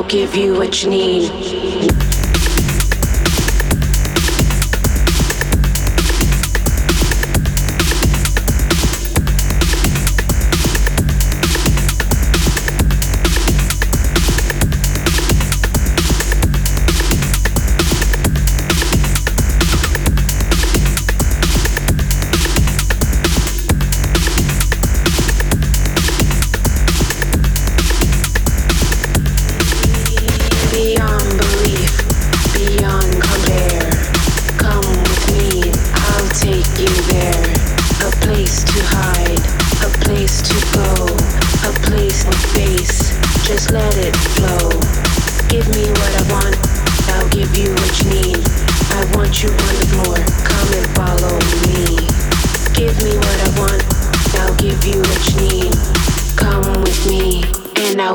give you what you need.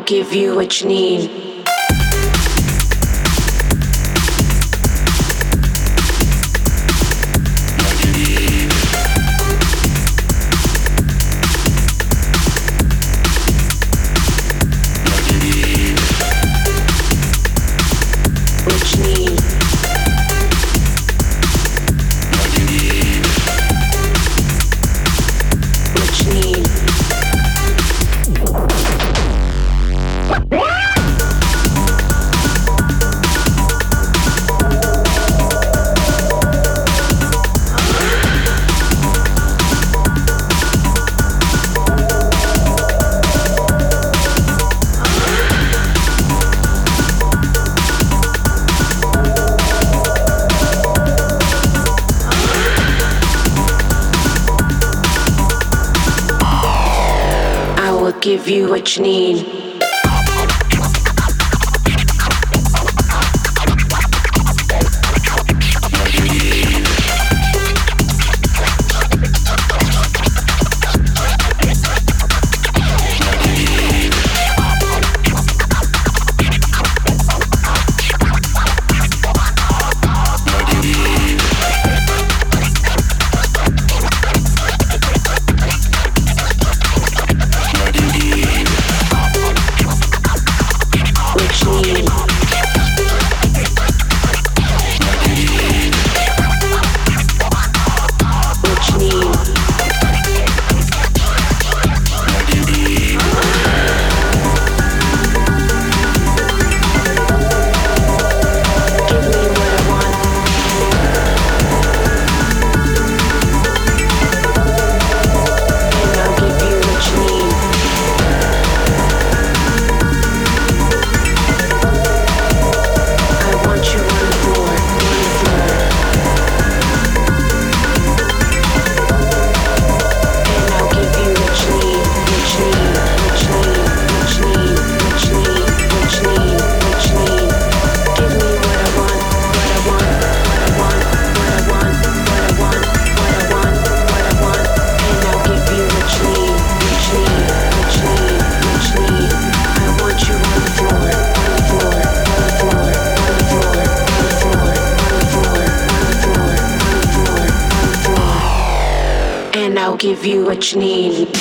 Give you what you need. What you need. Give you what you need.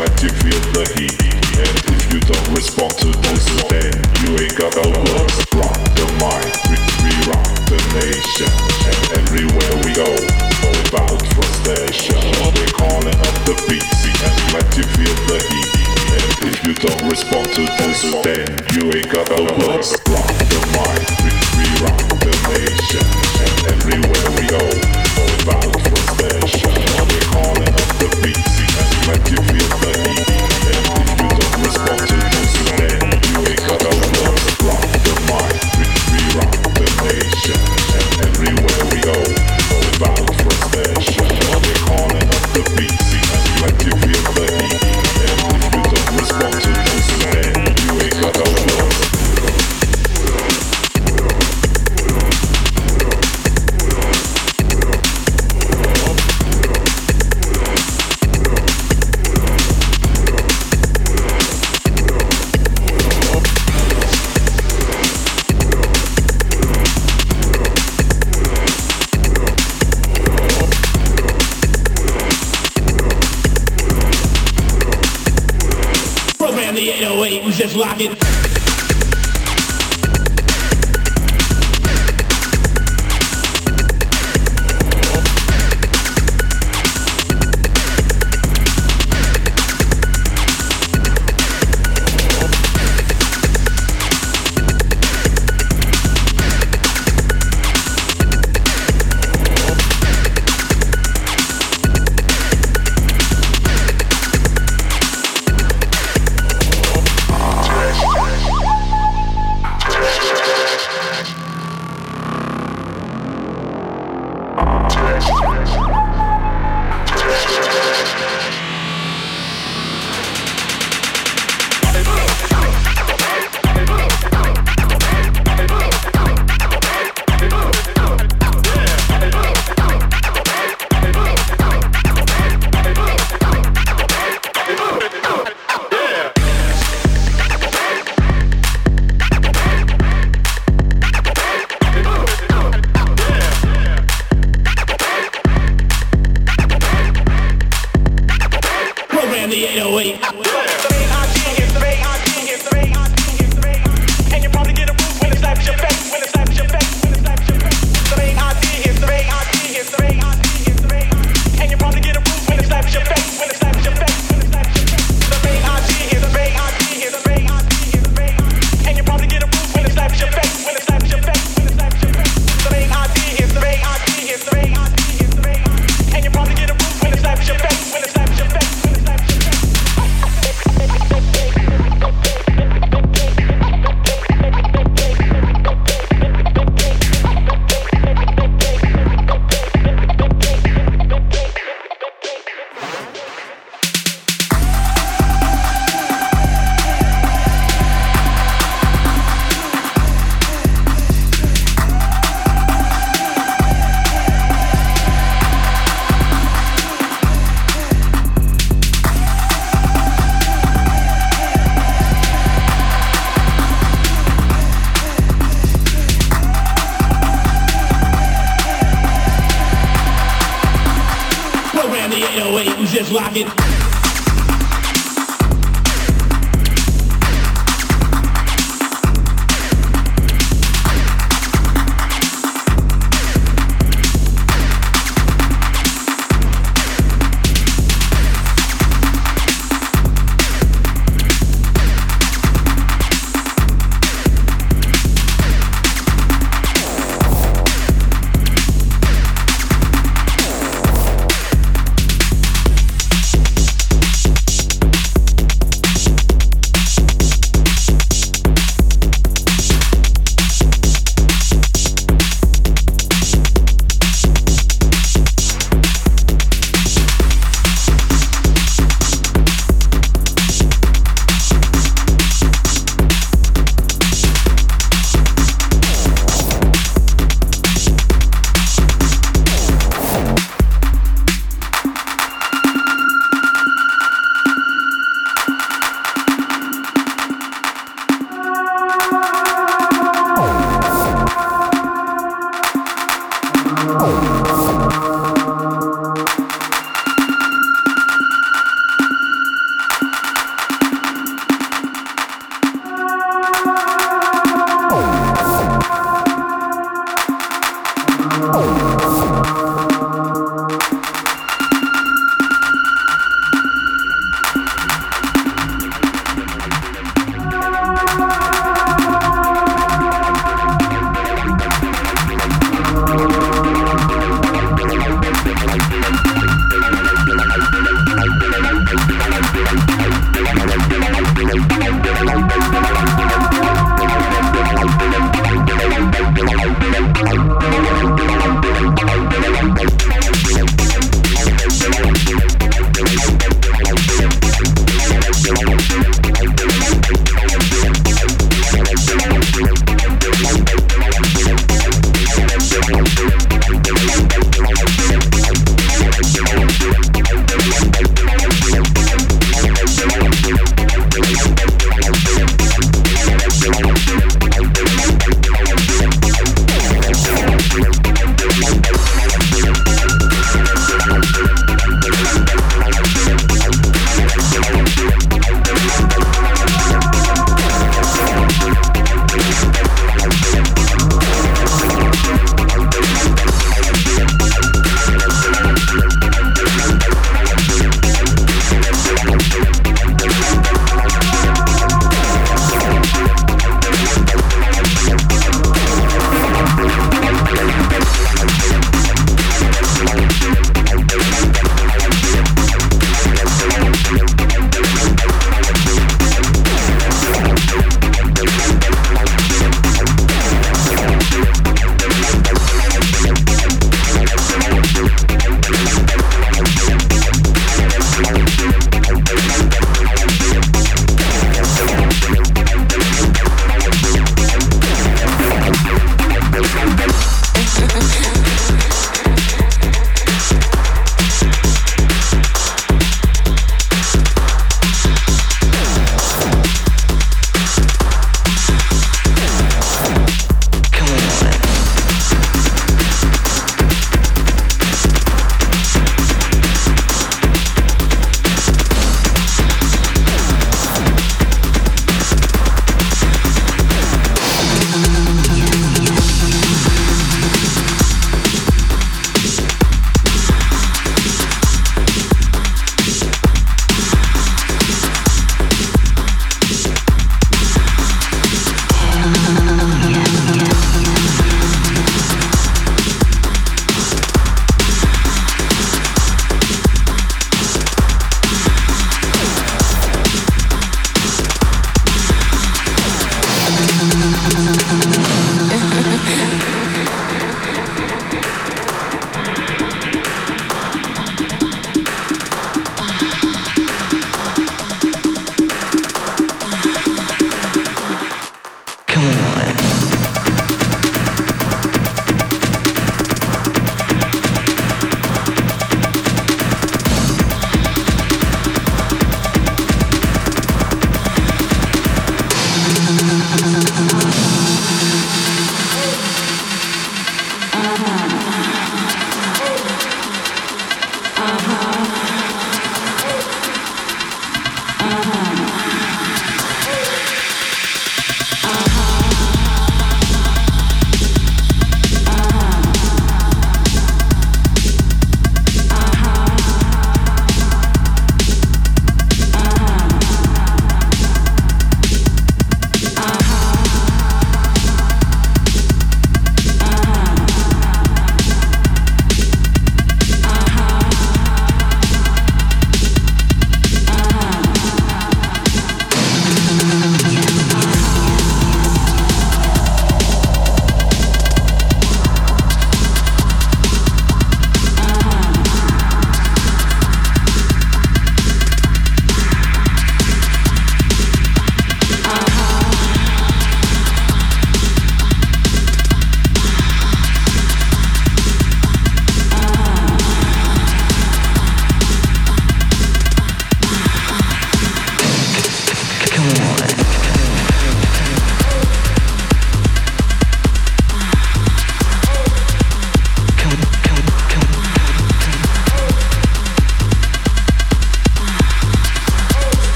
Let you feel the heat, And if you don't respond to this Then you ain't got no words. Rock the mind, we, we rock the nation. And everywhere we go All about frustration. They calling up the beats And let you feel the heat, And if you don't respond to this Then you ain't got no words. Rock the mind, we, we rock the nation. And everywhere we go All about frustration. They calling up the beats And let you feel lucky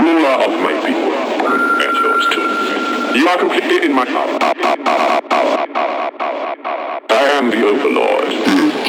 of my people, and yours too. You are completely in my power. I am the Overlord.